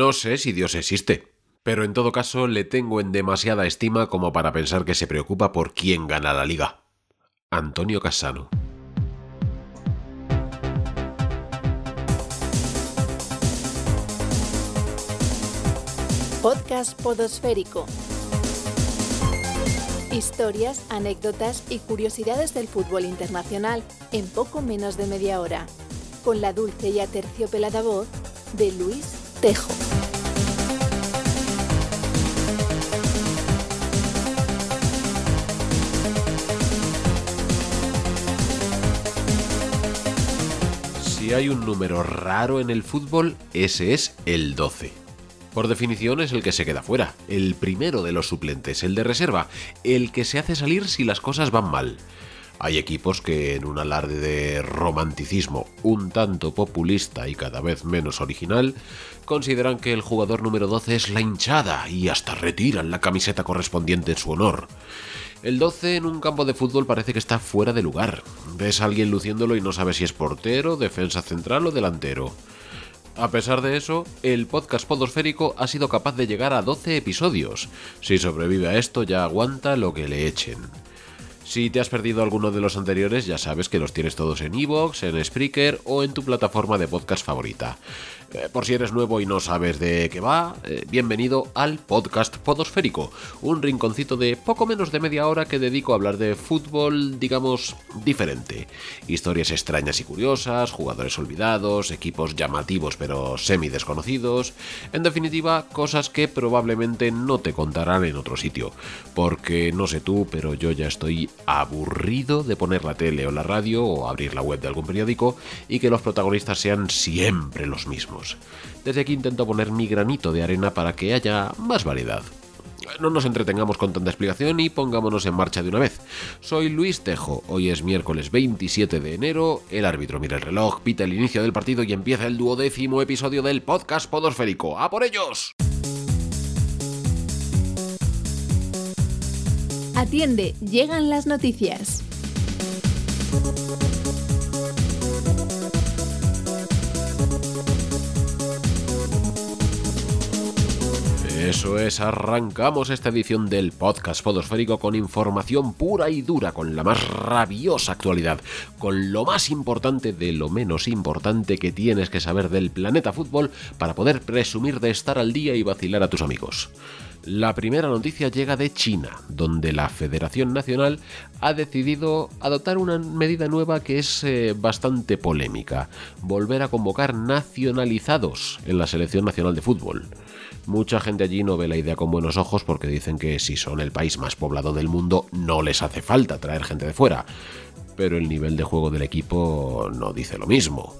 No sé si Dios existe, pero en todo caso le tengo en demasiada estima como para pensar que se preocupa por quién gana la liga. Antonio Cassano. Podcast Podosférico. Historias, anécdotas y curiosidades del fútbol internacional en poco menos de media hora. Con la dulce y aterciopelada voz de Luis Tejo. Si hay un número raro en el fútbol, ese es el 12. Por definición es el que se queda fuera, el primero de los suplentes, el de reserva, el que se hace salir si las cosas van mal. Hay equipos que en un alarde de romanticismo un tanto populista y cada vez menos original, consideran que el jugador número 12 es la hinchada y hasta retiran la camiseta correspondiente en su honor. El 12 en un campo de fútbol parece que está fuera de lugar. Ves a alguien luciéndolo y no sabes si es portero, defensa central o delantero. A pesar de eso, el podcast podosférico ha sido capaz de llegar a 12 episodios. Si sobrevive a esto ya aguanta lo que le echen. Si te has perdido alguno de los anteriores, ya sabes que los tienes todos en iVoox, en Spreaker o en tu plataforma de podcast favorita. Eh, por si eres nuevo y no sabes de qué va, eh, bienvenido al podcast Podosférico, un rinconcito de poco menos de media hora que dedico a hablar de fútbol, digamos, diferente. Historias extrañas y curiosas, jugadores olvidados, equipos llamativos pero semi desconocidos, en definitiva, cosas que probablemente no te contarán en otro sitio, porque no sé tú, pero yo ya estoy aburrido de poner la tele o la radio o abrir la web de algún periódico y que los protagonistas sean siempre los mismos. Desde aquí intento poner mi granito de arena para que haya más variedad. No nos entretengamos con tanta explicación y pongámonos en marcha de una vez. Soy Luis Tejo, hoy es miércoles 27 de enero, el árbitro mira el reloj, pita el inicio del partido y empieza el duodécimo episodio del podcast Podosférico. ¡A por ellos! Atiende, llegan las noticias. Eso es, arrancamos esta edición del podcast Podosférico con información pura y dura, con la más rabiosa actualidad, con lo más importante de lo menos importante que tienes que saber del planeta fútbol para poder presumir de estar al día y vacilar a tus amigos. La primera noticia llega de China, donde la Federación Nacional ha decidido adoptar una medida nueva que es eh, bastante polémica, volver a convocar nacionalizados en la Selección Nacional de Fútbol. Mucha gente allí no ve la idea con buenos ojos porque dicen que si son el país más poblado del mundo no les hace falta traer gente de fuera pero el nivel de juego del equipo no dice lo mismo.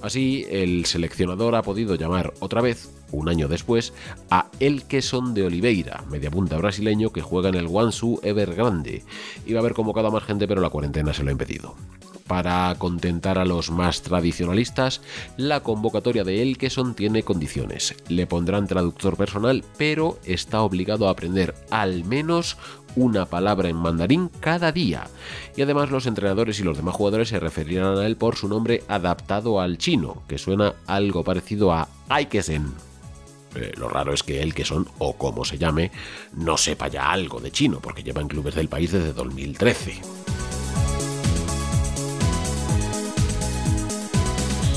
Así, el seleccionador ha podido llamar otra vez, un año después, a El Quesón de Oliveira, media punta brasileño que juega en el Guangzhou Evergrande. Iba a haber convocado a más gente, pero la cuarentena se lo ha impedido. Para contentar a los más tradicionalistas, la convocatoria de El Quesón tiene condiciones. Le pondrán traductor personal, pero está obligado a aprender al menos una palabra en mandarín cada día. Y además los entrenadores y los demás jugadores se referirán a él por su nombre adaptado al chino, que suena algo parecido a Aikesen. Eh, lo raro es que él, que o como se llame, no sepa ya algo de chino, porque lleva en clubes del país desde 2013.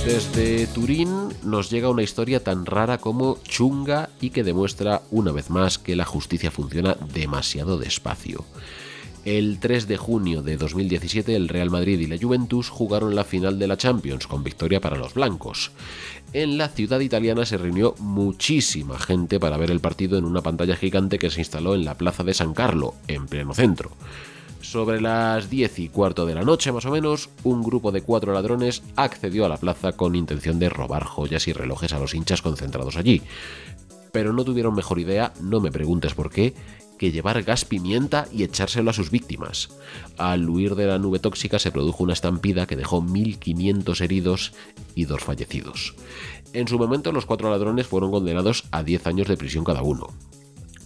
Desde Turín nos llega una historia tan rara como chunga y que demuestra una vez más que la justicia funciona demasiado despacio. El 3 de junio de 2017 el Real Madrid y la Juventus jugaron la final de la Champions con victoria para los blancos. En la ciudad italiana se reunió muchísima gente para ver el partido en una pantalla gigante que se instaló en la plaza de San Carlo, en pleno centro. Sobre las 10 y cuarto de la noche más o menos, un grupo de cuatro ladrones accedió a la plaza con intención de robar joyas y relojes a los hinchas concentrados allí. Pero no tuvieron mejor idea, no me preguntes por qué, que llevar gas pimienta y echárselo a sus víctimas. Al huir de la nube tóxica se produjo una estampida que dejó 1.500 heridos y dos fallecidos. En su momento los cuatro ladrones fueron condenados a 10 años de prisión cada uno.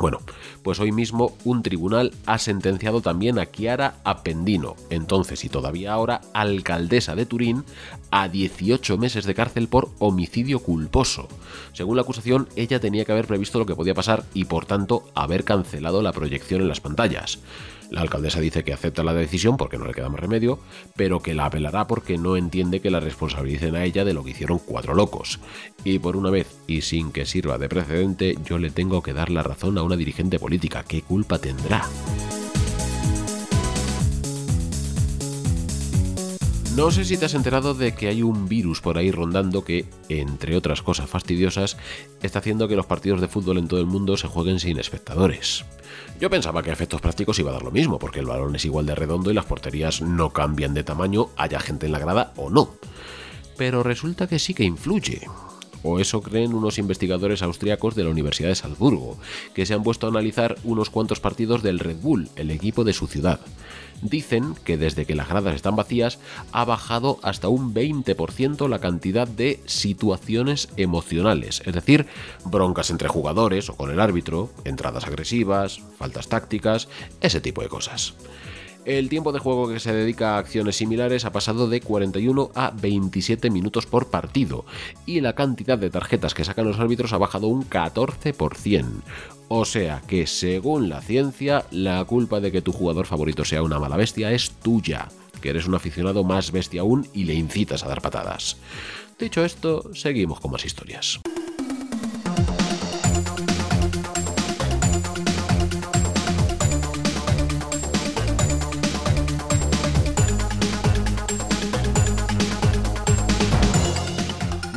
Bueno, pues hoy mismo un tribunal ha sentenciado también a Chiara Appendino, entonces y todavía ahora alcaldesa de Turín, a 18 meses de cárcel por homicidio culposo. Según la acusación, ella tenía que haber previsto lo que podía pasar y por tanto haber cancelado la proyección en las pantallas. La alcaldesa dice que acepta la decisión porque no le queda más remedio, pero que la apelará porque no entiende que la responsabilicen a ella de lo que hicieron cuatro locos. Y por una vez, y sin que sirva de precedente, yo le tengo que dar la razón a una dirigente política. ¿Qué culpa tendrá? No sé si te has enterado de que hay un virus por ahí rondando que, entre otras cosas fastidiosas, está haciendo que los partidos de fútbol en todo el mundo se jueguen sin espectadores. Yo pensaba que a efectos prácticos iba a dar lo mismo, porque el balón es igual de redondo y las porterías no cambian de tamaño, haya gente en la grada o no. Pero resulta que sí que influye o eso creen unos investigadores austriacos de la Universidad de Salzburgo, que se han puesto a analizar unos cuantos partidos del Red Bull, el equipo de su ciudad. Dicen que desde que las gradas están vacías ha bajado hasta un 20% la cantidad de situaciones emocionales, es decir, broncas entre jugadores o con el árbitro, entradas agresivas, faltas tácticas, ese tipo de cosas. El tiempo de juego que se dedica a acciones similares ha pasado de 41 a 27 minutos por partido y la cantidad de tarjetas que sacan los árbitros ha bajado un 14%. O sea que, según la ciencia, la culpa de que tu jugador favorito sea una mala bestia es tuya, que eres un aficionado más bestia aún y le incitas a dar patadas. Dicho esto, seguimos con más historias.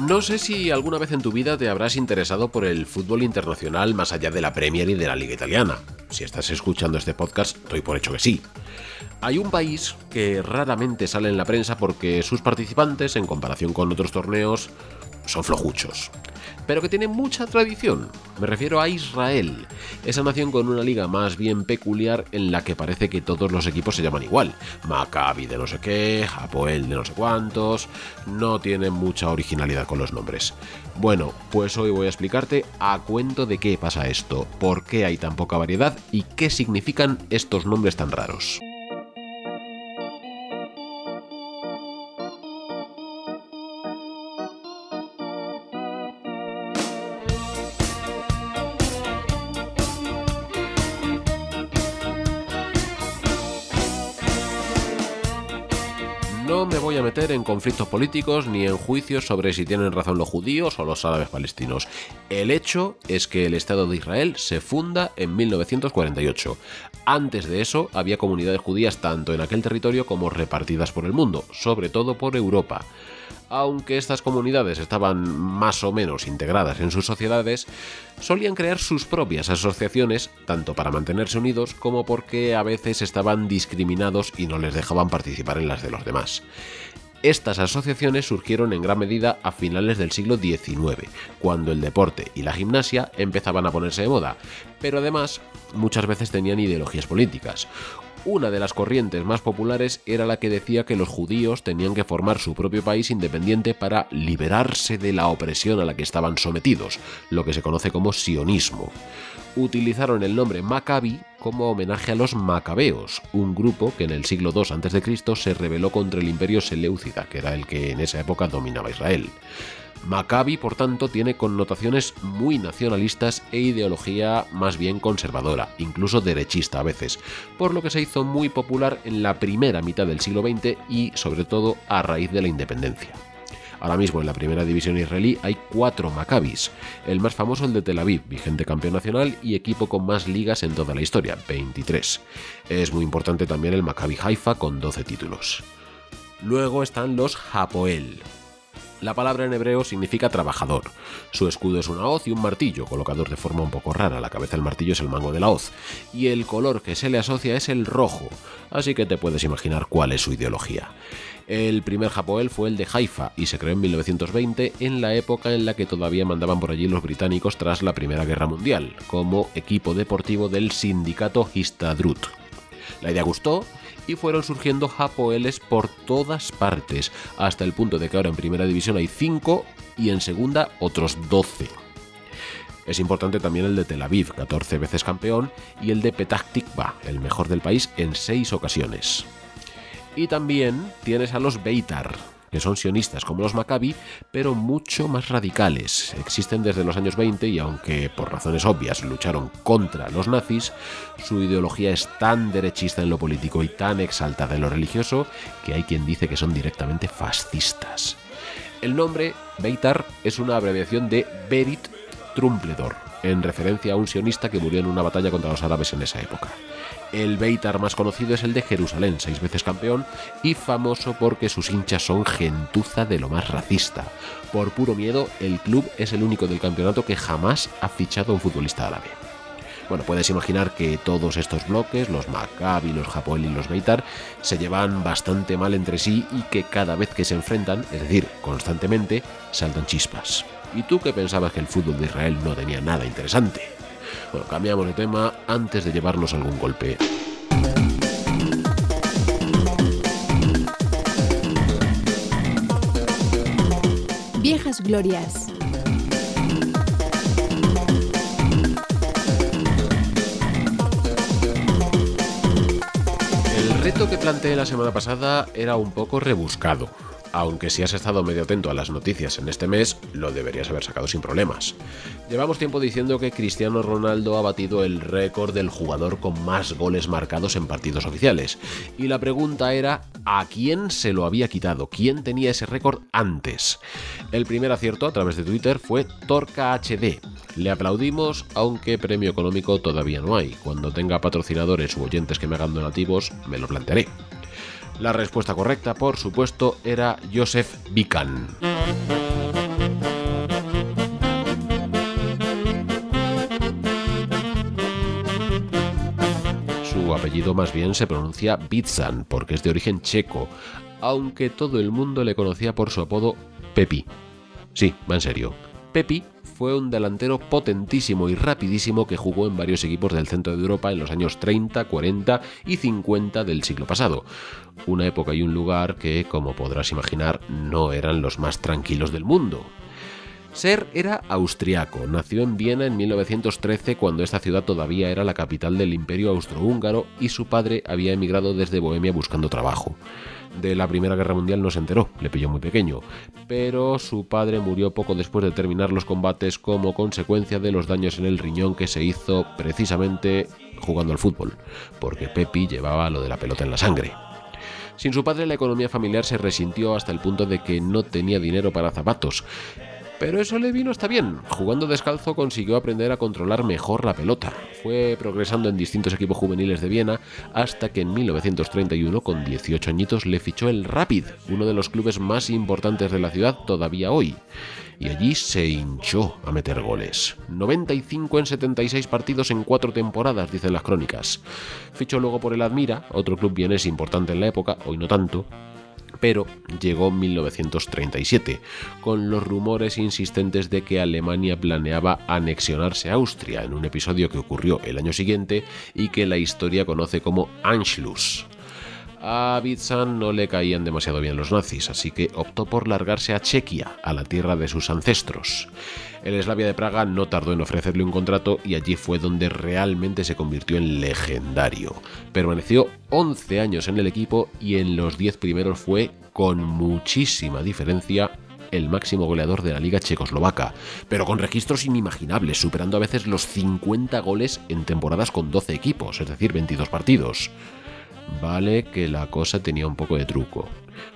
No sé si alguna vez en tu vida te habrás interesado por el fútbol internacional más allá de la Premier y de la Liga Italiana. Si estás escuchando este podcast, doy por hecho que sí. Hay un país que raramente sale en la prensa porque sus participantes, en comparación con otros torneos, son flojuchos pero que tiene mucha tradición. Me refiero a Israel, esa nación con una liga más bien peculiar en la que parece que todos los equipos se llaman igual. Maccabi de no sé qué, Hapoel de no sé cuántos, no tienen mucha originalidad con los nombres. Bueno, pues hoy voy a explicarte a cuento de qué pasa esto, por qué hay tan poca variedad y qué significan estos nombres tan raros. No me voy a meter en conflictos políticos ni en juicios sobre si tienen razón los judíos o los árabes palestinos. El hecho es que el Estado de Israel se funda en 1948. Antes de eso había comunidades judías tanto en aquel territorio como repartidas por el mundo, sobre todo por Europa aunque estas comunidades estaban más o menos integradas en sus sociedades, solían crear sus propias asociaciones, tanto para mantenerse unidos como porque a veces estaban discriminados y no les dejaban participar en las de los demás. Estas asociaciones surgieron en gran medida a finales del siglo XIX, cuando el deporte y la gimnasia empezaban a ponerse de moda, pero además muchas veces tenían ideologías políticas. Una de las corrientes más populares era la que decía que los judíos tenían que formar su propio país independiente para liberarse de la opresión a la que estaban sometidos, lo que se conoce como sionismo. Utilizaron el nombre Maccabi como homenaje a los macabeos, un grupo que en el siglo II a.C. se rebeló contra el imperio seleucida, que era el que en esa época dominaba Israel. Maccabi, por tanto, tiene connotaciones muy nacionalistas e ideología más bien conservadora, incluso derechista a veces, por lo que se hizo muy popular en la primera mitad del siglo XX y, sobre todo, a raíz de la independencia. Ahora mismo en la primera división israelí hay cuatro Maccabis, el más famoso el de Tel Aviv, vigente campeón nacional y equipo con más ligas en toda la historia, 23. Es muy importante también el Maccabi Haifa con 12 títulos. Luego están los Hapoel, la palabra en hebreo significa trabajador. Su escudo es una hoz y un martillo, colocados de forma un poco rara. La cabeza del martillo es el mango de la hoz. Y el color que se le asocia es el rojo. Así que te puedes imaginar cuál es su ideología. El primer Japoel fue el de Haifa y se creó en 1920 en la época en la que todavía mandaban por allí los británicos tras la Primera Guerra Mundial, como equipo deportivo del sindicato Histadrut. La idea gustó y fueron surgiendo Hapoeles por todas partes, hasta el punto de que ahora en primera división hay 5 y en segunda otros 12. Es importante también el de Tel Aviv, 14 veces campeón, y el de Petah Tikva, el mejor del país en 6 ocasiones. Y también tienes a los Beitar, son sionistas como los Maccabi, pero mucho más radicales. Existen desde los años 20 y aunque por razones obvias lucharon contra los nazis, su ideología es tan derechista en lo político y tan exaltada en lo religioso que hay quien dice que son directamente fascistas. El nombre Beitar es una abreviación de Berit Trumpledor, en referencia a un sionista que murió en una batalla contra los árabes en esa época. El Beitar más conocido es el de Jerusalén, seis veces campeón y famoso porque sus hinchas son gentuza de lo más racista. Por puro miedo, el club es el único del campeonato que jamás ha fichado a un futbolista árabe. Bueno, puedes imaginar que todos estos bloques, los Maccabi, los Hapoel y los Beitar, se llevan bastante mal entre sí y que cada vez que se enfrentan, es decir, constantemente, saltan chispas. ¿Y tú que pensabas que el fútbol de Israel no tenía nada interesante? Bueno, cambiamos de tema antes de llevarnos algún golpe. Viejas Glorias. El reto que planteé la semana pasada era un poco rebuscado aunque si has estado medio atento a las noticias en este mes, lo deberías haber sacado sin problemas. Llevamos tiempo diciendo que Cristiano Ronaldo ha batido el récord del jugador con más goles marcados en partidos oficiales, y la pregunta era ¿a quién se lo había quitado? ¿Quién tenía ese récord antes? El primer acierto a través de Twitter fue Torca HD. Le aplaudimos, aunque premio económico todavía no hay. Cuando tenga patrocinadores u oyentes que me hagan donativos, me lo plantearé. La respuesta correcta, por supuesto, era Joseph Bican. Su apellido más bien se pronuncia Bitzan porque es de origen checo, aunque todo el mundo le conocía por su apodo Pepi. Sí, va en serio. Pepi fue un delantero potentísimo y rapidísimo que jugó en varios equipos del centro de Europa en los años 30, 40 y 50 del siglo pasado. Una época y un lugar que, como podrás imaginar, no eran los más tranquilos del mundo. Ser era austriaco, nació en Viena en 1913 cuando esta ciudad todavía era la capital del imperio austrohúngaro y su padre había emigrado desde Bohemia buscando trabajo. De la Primera Guerra Mundial no se enteró, le pilló muy pequeño, pero su padre murió poco después de terminar los combates como consecuencia de los daños en el riñón que se hizo precisamente jugando al fútbol, porque Pepi llevaba lo de la pelota en la sangre. Sin su padre la economía familiar se resintió hasta el punto de que no tenía dinero para zapatos, pero eso le vino hasta bien. Jugando descalzo consiguió aprender a controlar mejor la pelota. Fue progresando en distintos equipos juveniles de Viena hasta que en 1931, con 18 añitos, le fichó el Rapid, uno de los clubes más importantes de la ciudad todavía hoy. Y allí se hinchó a meter goles. 95 en 76 partidos en cuatro temporadas, dicen las crónicas. Fichó luego por el Admira, otro club vienes importante en la época, hoy no tanto, pero llegó 1937, con los rumores insistentes de que Alemania planeaba anexionarse a Austria en un episodio que ocurrió el año siguiente y que la historia conoce como Anschluss. A Witzan no le caían demasiado bien los nazis, así que optó por largarse a Chequia, a la tierra de sus ancestros. El Slavia de Praga no tardó en ofrecerle un contrato y allí fue donde realmente se convirtió en legendario. Permaneció 11 años en el equipo y en los 10 primeros fue, con muchísima diferencia, el máximo goleador de la liga checoslovaca, pero con registros inimaginables, superando a veces los 50 goles en temporadas con 12 equipos, es decir, 22 partidos. Vale que la cosa tenía un poco de truco,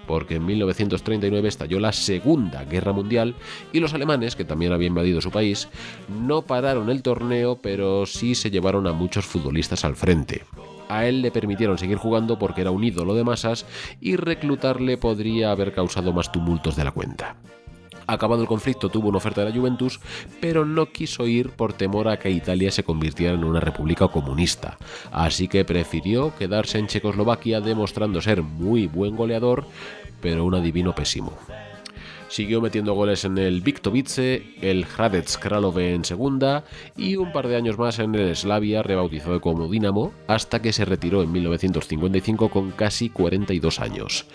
porque en 1939 estalló la Segunda Guerra Mundial y los alemanes, que también habían invadido su país, no pararon el torneo, pero sí se llevaron a muchos futbolistas al frente. A él le permitieron seguir jugando porque era un ídolo de masas y reclutarle podría haber causado más tumultos de la cuenta. Acabado el conflicto tuvo una oferta de la Juventus, pero no quiso ir por temor a que Italia se convirtiera en una república comunista. Así que prefirió quedarse en Checoslovaquia demostrando ser muy buen goleador, pero un adivino pésimo. Siguió metiendo goles en el Viktovice, el Hradec Kralove en segunda y un par de años más en el Slavia, rebautizado como Dinamo, hasta que se retiró en 1955 con casi 42 años.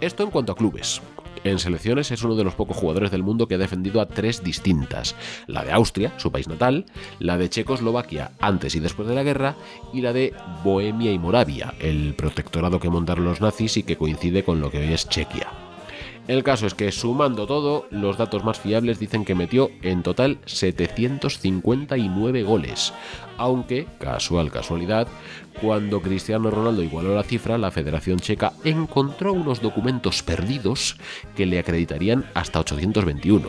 Esto en cuanto a clubes. En selecciones es uno de los pocos jugadores del mundo que ha defendido a tres distintas. La de Austria, su país natal, la de Checoslovaquia antes y después de la guerra y la de Bohemia y Moravia, el protectorado que montaron los nazis y que coincide con lo que hoy es Chequia. El caso es que sumando todo, los datos más fiables dicen que metió en total 759 goles. Aunque, casual casualidad, cuando Cristiano Ronaldo igualó la cifra, la Federación Checa encontró unos documentos perdidos que le acreditarían hasta 821.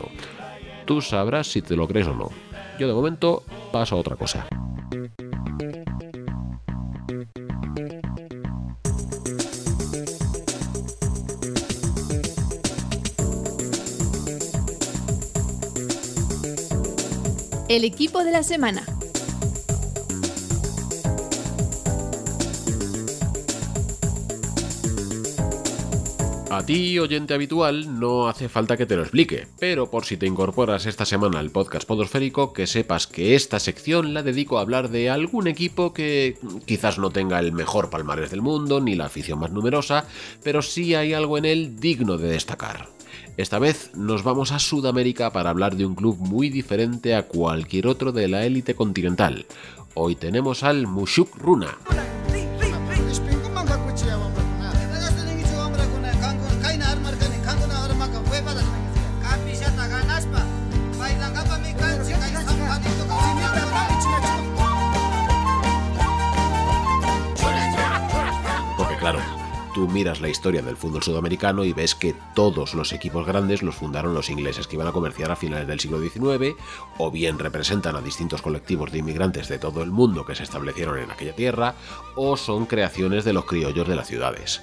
Tú sabrás si te lo crees o no. Yo de momento paso a otra cosa. El equipo de la semana. A ti, oyente habitual, no hace falta que te lo explique, pero por si te incorporas esta semana al podcast Podosférico, que sepas que esta sección la dedico a hablar de algún equipo que quizás no tenga el mejor palmarés del mundo, ni la afición más numerosa, pero sí hay algo en él digno de destacar. Esta vez nos vamos a Sudamérica para hablar de un club muy diferente a cualquier otro de la élite continental. Hoy tenemos al Mushuk Runa. Miras la historia del fútbol sudamericano y ves que todos los equipos grandes los fundaron los ingleses que iban a comerciar a finales del siglo XIX, o bien representan a distintos colectivos de inmigrantes de todo el mundo que se establecieron en aquella tierra, o son creaciones de los criollos de las ciudades.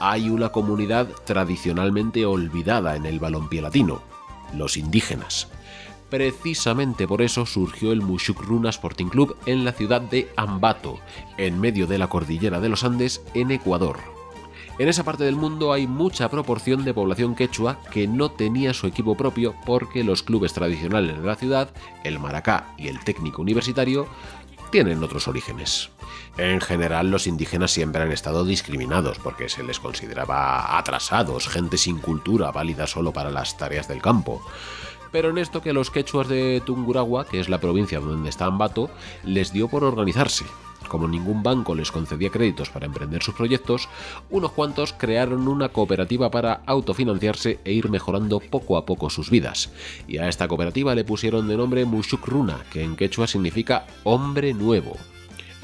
Hay una comunidad tradicionalmente olvidada en el balompié latino, los indígenas. Precisamente por eso surgió el Mushukruna Sporting Club en la ciudad de Ambato, en medio de la cordillera de los Andes, en Ecuador. En esa parte del mundo hay mucha proporción de población quechua que no tenía su equipo propio porque los clubes tradicionales de la ciudad, el Maracá y el Técnico Universitario, tienen otros orígenes. En general los indígenas siempre han estado discriminados porque se les consideraba atrasados, gente sin cultura válida solo para las tareas del campo pero en esto que los quechuas de Tunguragua, que es la provincia donde está Ambato, les dio por organizarse. Como ningún banco les concedía créditos para emprender sus proyectos, unos cuantos crearon una cooperativa para autofinanciarse e ir mejorando poco a poco sus vidas. Y a esta cooperativa le pusieron de nombre Mushukruna, que en quechua significa hombre nuevo.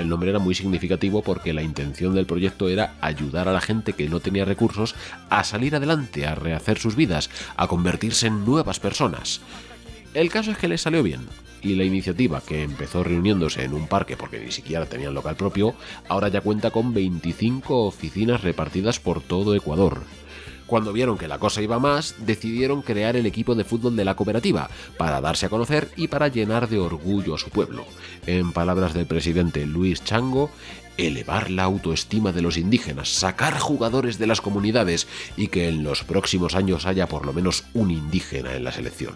El nombre era muy significativo porque la intención del proyecto era ayudar a la gente que no tenía recursos a salir adelante, a rehacer sus vidas, a convertirse en nuevas personas. El caso es que les salió bien, y la iniciativa, que empezó reuniéndose en un parque porque ni siquiera tenían local propio, ahora ya cuenta con 25 oficinas repartidas por todo Ecuador. Cuando vieron que la cosa iba más, decidieron crear el equipo de fútbol de la cooperativa, para darse a conocer y para llenar de orgullo a su pueblo. En palabras del presidente Luis Chango, elevar la autoestima de los indígenas, sacar jugadores de las comunidades y que en los próximos años haya por lo menos un indígena en la selección.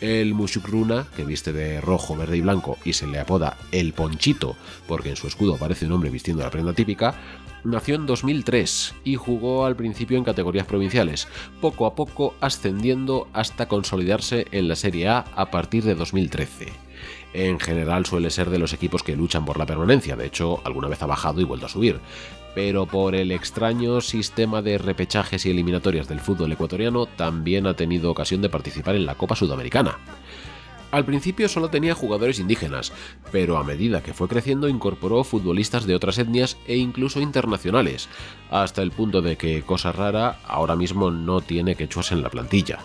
El Mushukruna, que viste de rojo, verde y blanco y se le apoda el Ponchito, porque en su escudo aparece un hombre vistiendo la prenda típica, nació en 2003 y jugó al principio en categorías provinciales, poco a poco ascendiendo hasta consolidarse en la Serie A a partir de 2013. En general suele ser de los equipos que luchan por la permanencia, de hecho alguna vez ha bajado y vuelto a subir, pero por el extraño sistema de repechajes y eliminatorias del fútbol ecuatoriano también ha tenido ocasión de participar en la Copa Sudamericana. Al principio solo tenía jugadores indígenas, pero a medida que fue creciendo incorporó futbolistas de otras etnias e incluso internacionales, hasta el punto de que, cosa rara, ahora mismo no tiene quechuas en la plantilla.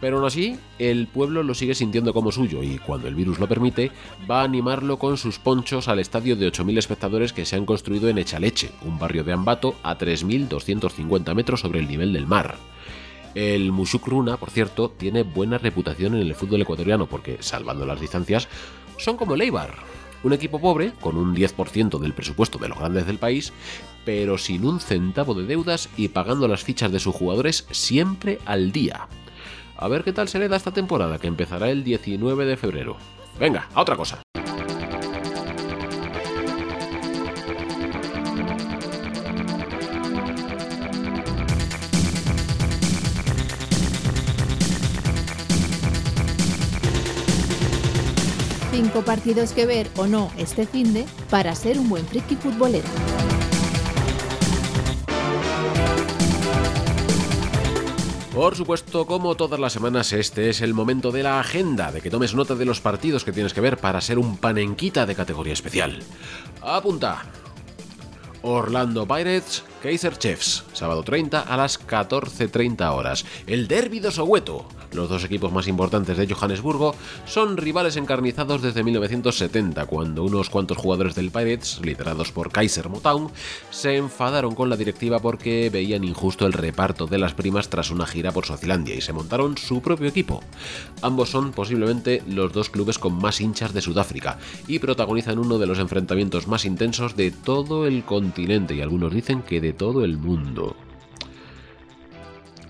Pero aún así, el pueblo lo sigue sintiendo como suyo y, cuando el virus lo permite, va a animarlo con sus ponchos al estadio de 8.000 espectadores que se han construido en Echaleche, un barrio de Ambato a 3.250 metros sobre el nivel del mar. El Mushukruna, por cierto, tiene buena reputación en el fútbol ecuatoriano porque, salvando las distancias, son como Leibar, un equipo pobre, con un 10% del presupuesto de los grandes del país, pero sin un centavo de deudas y pagando las fichas de sus jugadores siempre al día. A ver qué tal se le da esta temporada que empezará el 19 de febrero. Venga, a otra cosa. Cinco partidos que ver o no este finde para ser un buen friki futbolero. Por supuesto, como todas las semanas, este es el momento de la agenda, de que tomes nota de los partidos que tienes que ver para ser un panenquita de categoría especial. Apunta. Orlando Pirates, Kaiser Chiefs, sábado 30 a las 14.30 horas. El Derby de Soweto, los dos equipos más importantes de Johannesburgo son rivales encarnizados desde 1970, cuando unos cuantos jugadores del Pirates, liderados por Kaiser Motown, se enfadaron con la directiva porque veían injusto el reparto de las primas tras una gira por Suazilandia y se montaron su propio equipo. Ambos son posiblemente los dos clubes con más hinchas de Sudáfrica y protagonizan uno de los enfrentamientos más intensos de todo el continente y algunos dicen que de todo el mundo.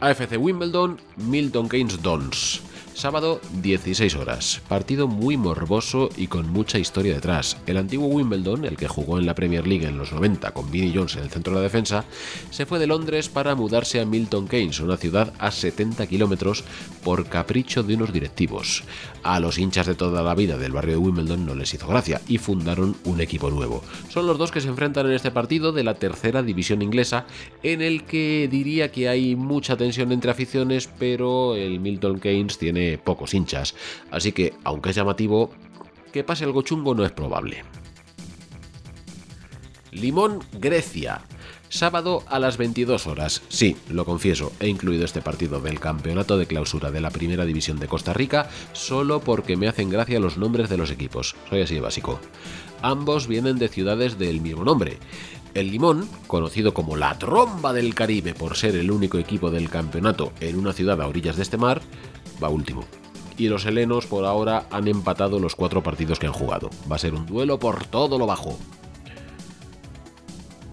AFC Wimbledon, Milton Keynes Dons. Sábado 16 horas. Partido muy morboso y con mucha historia detrás. El antiguo Wimbledon, el que jugó en la Premier League en los 90 con Vinnie Jones en el centro de la defensa, se fue de Londres para mudarse a Milton Keynes, una ciudad a 70 kilómetros, por capricho de unos directivos. A los hinchas de toda la vida del barrio de Wimbledon no les hizo gracia y fundaron un equipo nuevo. Son los dos que se enfrentan en este partido de la tercera división inglesa, en el que diría que hay mucha tensión entre aficiones, pero el Milton Keynes tiene pocos hinchas, así que, aunque es llamativo, que pase algo chungo no es probable. Limón, Grecia. Sábado a las 22 horas. Sí, lo confieso, he incluido este partido del campeonato de clausura de la Primera División de Costa Rica solo porque me hacen gracia los nombres de los equipos. Soy así de básico. Ambos vienen de ciudades del mismo nombre. El Limón, conocido como la Tromba del Caribe por ser el único equipo del campeonato en una ciudad a orillas de este mar, va último. Y los helenos por ahora han empatado los cuatro partidos que han jugado. Va a ser un duelo por todo lo bajo.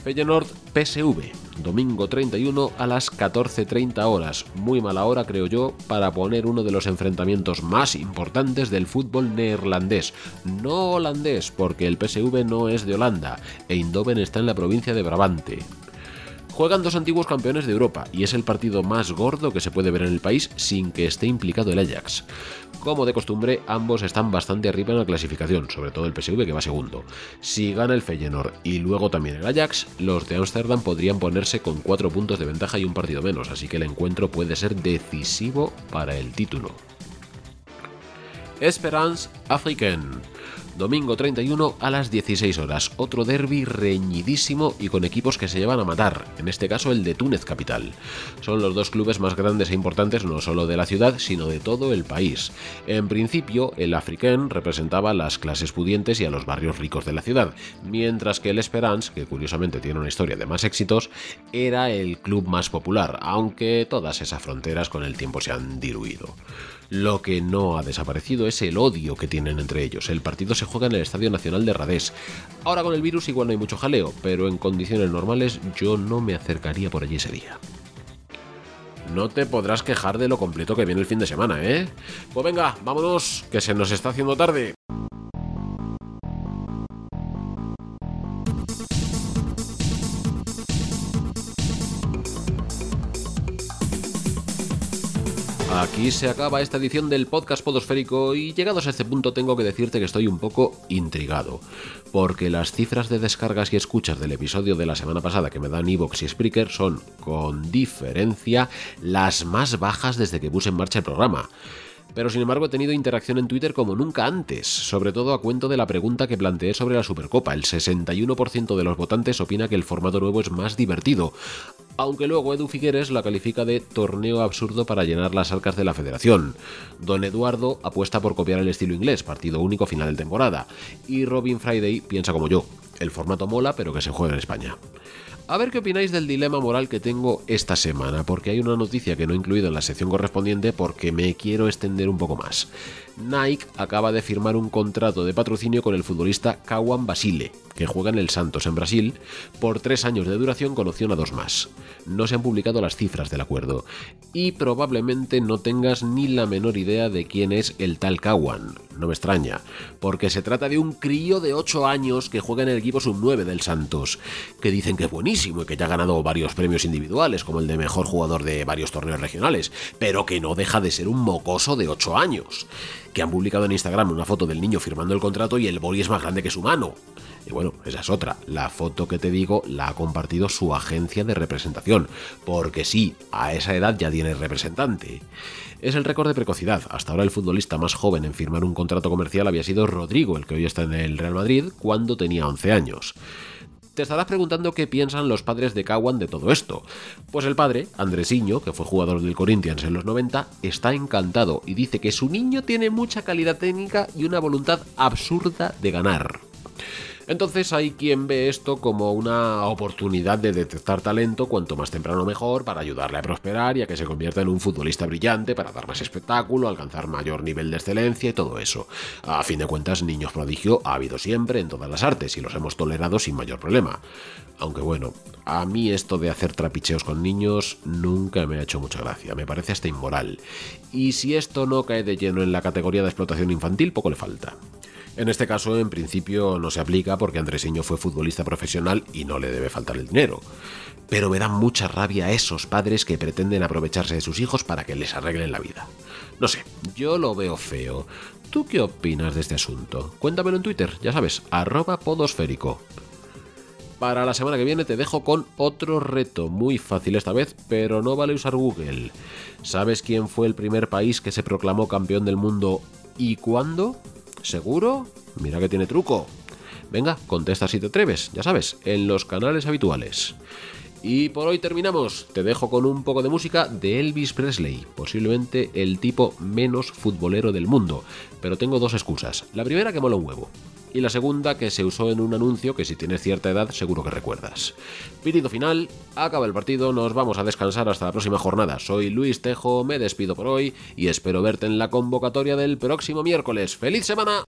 Feyenoord PSV, domingo 31 a las 14.30 horas. Muy mala hora, creo yo, para poner uno de los enfrentamientos más importantes del fútbol neerlandés. No holandés, porque el PSV no es de Holanda. Eindhoven está en la provincia de Brabante. Juegan dos antiguos campeones de Europa y es el partido más gordo que se puede ver en el país sin que esté implicado el Ajax. Como de costumbre, ambos están bastante arriba en la clasificación, sobre todo el PSV que va segundo. Si gana el Feyenoord y luego también el Ajax, los de Ámsterdam podrían ponerse con cuatro puntos de ventaja y un partido menos, así que el encuentro puede ser decisivo para el título. Esperance Africaine domingo 31 a las 16 horas. Otro derby reñidísimo y con equipos que se llevan a matar, en este caso el de Túnez Capital. Son los dos clubes más grandes e importantes no solo de la ciudad, sino de todo el país. En principio, el Africain representaba a las clases pudientes y a los barrios ricos de la ciudad, mientras que el Esperance, que curiosamente tiene una historia de más éxitos, era el club más popular, aunque todas esas fronteras con el tiempo se han diluido. Lo que no ha desaparecido es el odio que tienen entre ellos. El partido se juega en el Estadio Nacional de Radés. Ahora con el virus igual no hay mucho jaleo, pero en condiciones normales yo no me acercaría por allí ese día. No te podrás quejar de lo completo que viene el fin de semana, ¿eh? Pues venga, vámonos, que se nos está haciendo tarde. Aquí se acaba esta edición del podcast Podosférico y llegados a este punto tengo que decirte que estoy un poco intrigado, porque las cifras de descargas y escuchas del episodio de la semana pasada que me dan Evox y Spreaker son, con diferencia, las más bajas desde que puse en marcha el programa pero sin embargo he tenido interacción en Twitter como nunca antes, sobre todo a cuento de la pregunta que planteé sobre la Supercopa. El 61% de los votantes opina que el formato nuevo es más divertido, aunque luego Edu Figueres la califica de torneo absurdo para llenar las arcas de la federación. Don Eduardo apuesta por copiar el estilo inglés, partido único final de temporada, y Robin Friday piensa como yo, el formato mola pero que se juega en España. A ver qué opináis del dilema moral que tengo esta semana, porque hay una noticia que no he incluido en la sección correspondiente porque me quiero extender un poco más. Nike acaba de firmar un contrato de patrocinio con el futbolista Kawan Basile, que juega en el Santos en Brasil, por tres años de duración con opción a dos más. No se han publicado las cifras del acuerdo, y probablemente no tengas ni la menor idea de quién es el tal Kawan. No me extraña, porque se trata de un crío de 8 años que juega en el equipo sub-9 del Santos, que dicen que es buenísimo y que ya ha ganado varios premios individuales, como el de mejor jugador de varios torneos regionales, pero que no deja de ser un mocoso de 8 años que han publicado en Instagram una foto del niño firmando el contrato y el boli es más grande que su mano. Y bueno, esa es otra. La foto que te digo la ha compartido su agencia de representación. Porque sí, a esa edad ya tiene representante. Es el récord de precocidad. Hasta ahora el futbolista más joven en firmar un contrato comercial había sido Rodrigo, el que hoy está en el Real Madrid, cuando tenía 11 años. Te estarás preguntando qué piensan los padres de Cowan de todo esto. Pues el padre, Andresiño, que fue jugador del Corinthians en los 90, está encantado y dice que su niño tiene mucha calidad técnica y una voluntad absurda de ganar. Entonces hay quien ve esto como una oportunidad de detectar talento cuanto más temprano mejor para ayudarle a prosperar y a que se convierta en un futbolista brillante para dar más espectáculo, alcanzar mayor nivel de excelencia y todo eso. A fin de cuentas, niños prodigio ha habido siempre en todas las artes y los hemos tolerado sin mayor problema. Aunque bueno, a mí esto de hacer trapicheos con niños nunca me ha hecho mucha gracia, me parece hasta inmoral. Y si esto no cae de lleno en la categoría de explotación infantil, poco le falta. En este caso, en principio, no se aplica porque Andresiño fue futbolista profesional y no le debe faltar el dinero. Pero me da mucha rabia esos padres que pretenden aprovecharse de sus hijos para que les arreglen la vida. No sé, yo lo veo feo. ¿Tú qué opinas de este asunto? Cuéntamelo en Twitter, ya sabes, arroba podosférico. Para la semana que viene te dejo con otro reto, muy fácil esta vez, pero no vale usar Google. ¿Sabes quién fue el primer país que se proclamó campeón del mundo y cuándo? ¿Seguro? Mira que tiene truco. Venga, contesta si te atreves, ya sabes, en los canales habituales. Y por hoy terminamos. Te dejo con un poco de música de Elvis Presley, posiblemente el tipo menos futbolero del mundo. Pero tengo dos excusas. La primera que mola un huevo. Y la segunda que se usó en un anuncio que si tienes cierta edad seguro que recuerdas. Pitido final, acaba el partido, nos vamos a descansar hasta la próxima jornada. Soy Luis Tejo, me despido por hoy y espero verte en la convocatoria del próximo miércoles. ¡Feliz semana!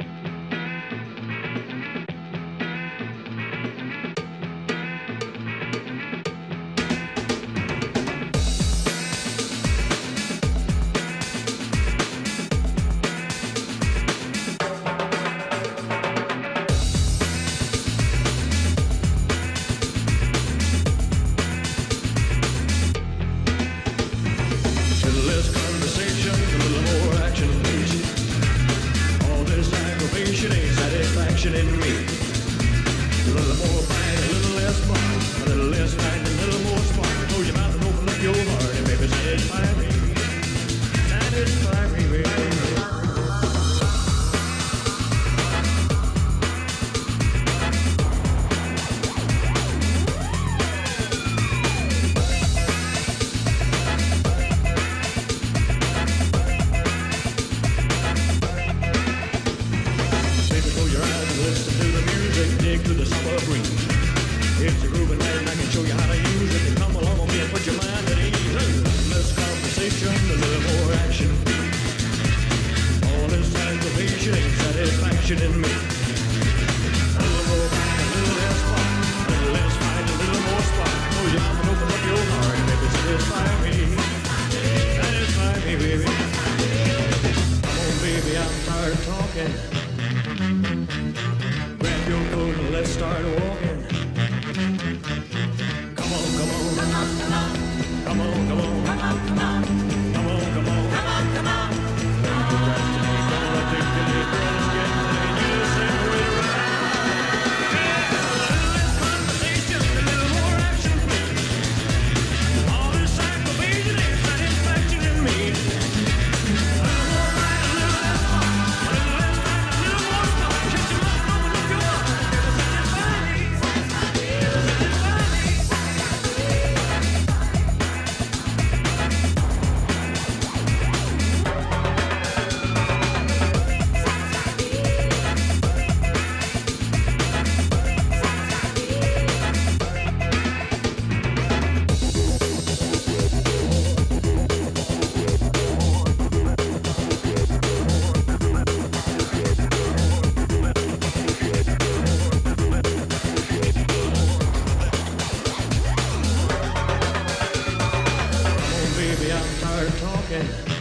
Okay.